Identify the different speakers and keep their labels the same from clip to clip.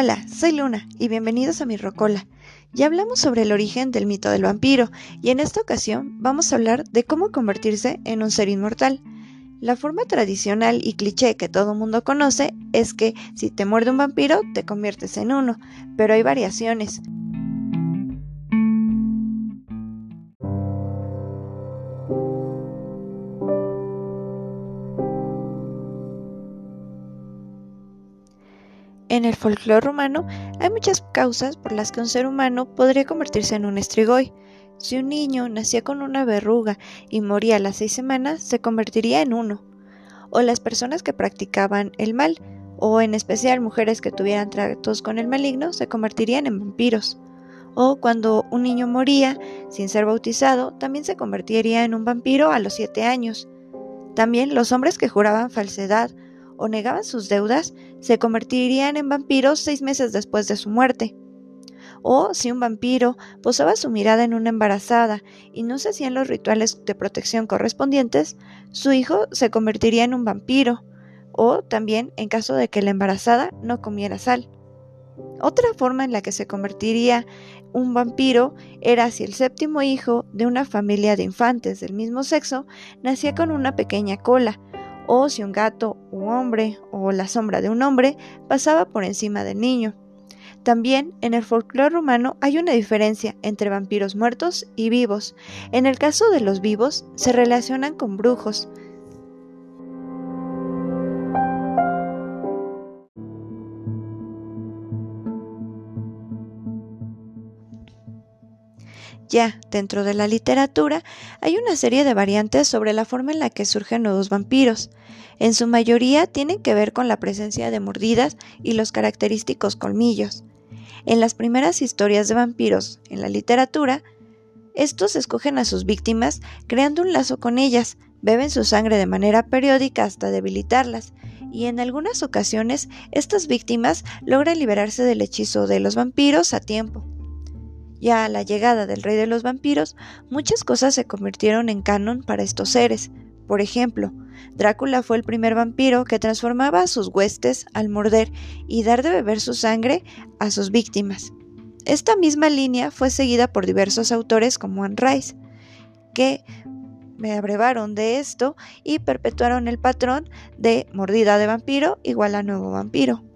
Speaker 1: Hola, soy Luna y bienvenidos a mi Rocola. Ya hablamos sobre el origen del mito del vampiro y en esta ocasión vamos a hablar de cómo convertirse en un ser inmortal. La forma tradicional y cliché que todo mundo conoce es que si te muerde un vampiro te conviertes en uno, pero hay variaciones. En el folclore rumano hay muchas causas por las que un ser humano podría convertirse en un estrigoy. Si un niño nacía con una verruga y moría a las seis semanas, se convertiría en uno. O las personas que practicaban el mal, o en especial mujeres que tuvieran tratos con el maligno, se convertirían en vampiros. O cuando un niño moría sin ser bautizado, también se convertiría en un vampiro a los siete años. También los hombres que juraban falsedad o negaban sus deudas, se convertirían en vampiros seis meses después de su muerte. O si un vampiro posaba su mirada en una embarazada y no se hacían los rituales de protección correspondientes, su hijo se convertiría en un vampiro, o también en caso de que la embarazada no comiera sal. Otra forma en la que se convertiría un vampiro era si el séptimo hijo de una familia de infantes del mismo sexo nacía con una pequeña cola, o si un gato, un hombre o la sombra de un hombre pasaba por encima del niño. También en el folclore rumano hay una diferencia entre vampiros muertos y vivos. En el caso de los vivos se relacionan con brujos, Ya dentro de la literatura hay una serie de variantes sobre la forma en la que surgen nuevos vampiros. En su mayoría tienen que ver con la presencia de mordidas y los característicos colmillos. En las primeras historias de vampiros en la literatura, estos escogen a sus víctimas creando un lazo con ellas, beben su sangre de manera periódica hasta debilitarlas, y en algunas ocasiones estas víctimas logran liberarse del hechizo de los vampiros a tiempo. Ya a la llegada del rey de los vampiros, muchas cosas se convirtieron en canon para estos seres. Por ejemplo, Drácula fue el primer vampiro que transformaba a sus huestes al morder y dar de beber su sangre a sus víctimas. Esta misma línea fue seguida por diversos autores como Anne Rice, que me abrevaron de esto y perpetuaron el patrón de mordida de vampiro igual a nuevo vampiro.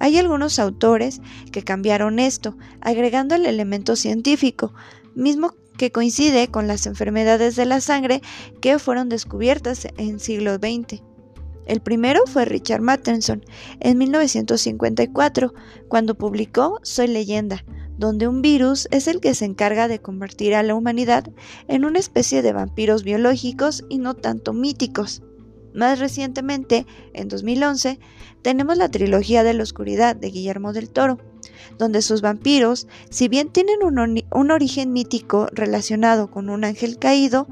Speaker 1: Hay algunos autores que cambiaron esto, agregando el elemento científico, mismo que coincide con las enfermedades de la sangre que fueron descubiertas en siglo XX. El primero fue Richard Matheson en 1954, cuando publicó Soy leyenda, donde un virus es el que se encarga de convertir a la humanidad en una especie de vampiros biológicos y no tanto míticos. Más recientemente, en 2011, tenemos la trilogía de la oscuridad de Guillermo del Toro, donde sus vampiros, si bien tienen un, origen mítico relacionado con un ángel caído,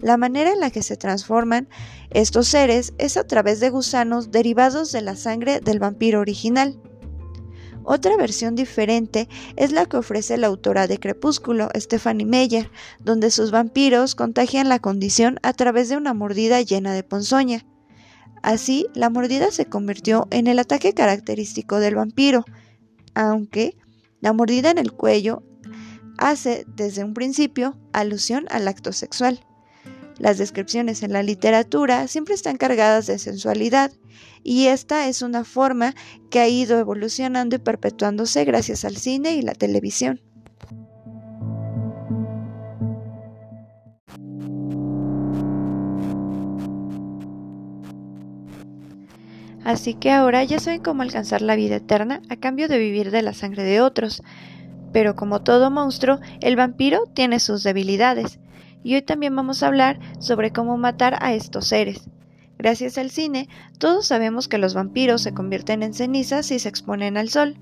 Speaker 1: la manera en la que se transforman estos seres es a través de gusanos derivados de la sangre del vampiro original. Otra versión diferente es la que ofrece la autora de Crepúsculo, Stephanie Meyer, donde sus vampiros contagian la condición a través de una mordida llena de ponzoña. Así, la mordida se convirtió en el ataque característico del vampiro, aunque la mordida en el cuello hace desde un principio alusión al acto sexual. Las descripciones en la literatura siempre están cargadas de sensualidad y esta es una forma que ha ido evolucionando y perpetuándose gracias al cine y la televisión. Así que ahora ya saben cómo alcanzar la vida eterna a cambio de vivir de la sangre de otros. Pero como todo monstruo, el vampiro tiene sus debilidades y hoy también vamos a hablar sobre cómo matar a estos seres. Gracias al cine, todos sabemos que los vampiros se convierten en cenizas si se exponen al sol.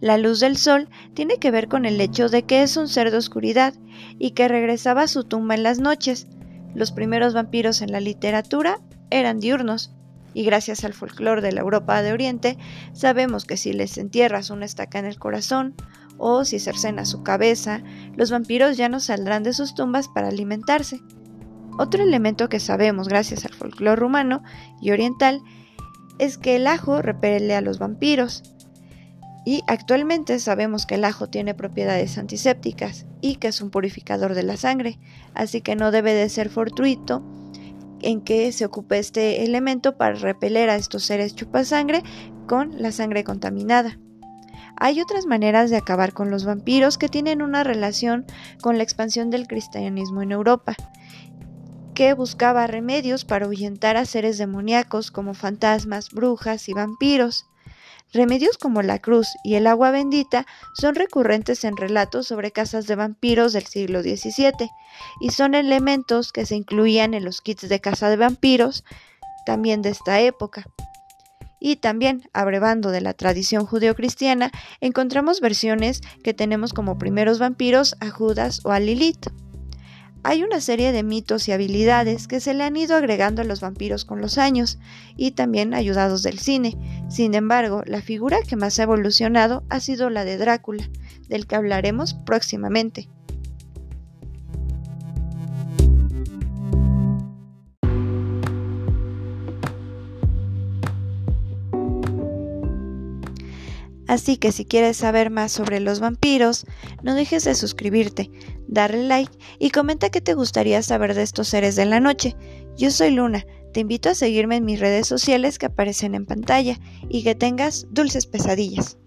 Speaker 1: La luz del sol tiene que ver con el hecho de que es un ser de oscuridad y que regresaba a su tumba en las noches. Los primeros vampiros en la literatura eran diurnos, y gracias al folclore de la Europa de Oriente, sabemos que si les entierras una estaca en el corazón o si cercena su cabeza, los vampiros ya no saldrán de sus tumbas para alimentarse. Otro elemento que sabemos gracias al folclore rumano y oriental es que el ajo repele a los vampiros. Y actualmente sabemos que el ajo tiene propiedades antisépticas y que es un purificador de la sangre, así que no debe de ser fortuito en que se ocupe este elemento para repeler a estos seres chupasangre con la sangre contaminada. Hay otras maneras de acabar con los vampiros que tienen una relación con la expansión del cristianismo en Europa, que buscaba remedios para ahuyentar a seres demoníacos como fantasmas, brujas y vampiros. Remedios como la cruz y el agua bendita son recurrentes en relatos sobre casas de vampiros del siglo XVII y son elementos que se incluían en los kits de casa de vampiros también de esta época. Y también, abrevando de la tradición judeocristiana, encontramos versiones que tenemos como primeros vampiros a Judas o a Lilith. Hay una serie de mitos y habilidades que se le han ido agregando a los vampiros con los años y también ayudados del cine. Sin embargo, la figura que más ha evolucionado ha sido la de Drácula, del que hablaremos próximamente. Así que si quieres saber más sobre los vampiros, no dejes de suscribirte, darle like y comenta qué te gustaría saber de estos seres de la noche. Yo soy Luna, te invito a seguirme en mis redes sociales que aparecen en pantalla y que tengas dulces pesadillas.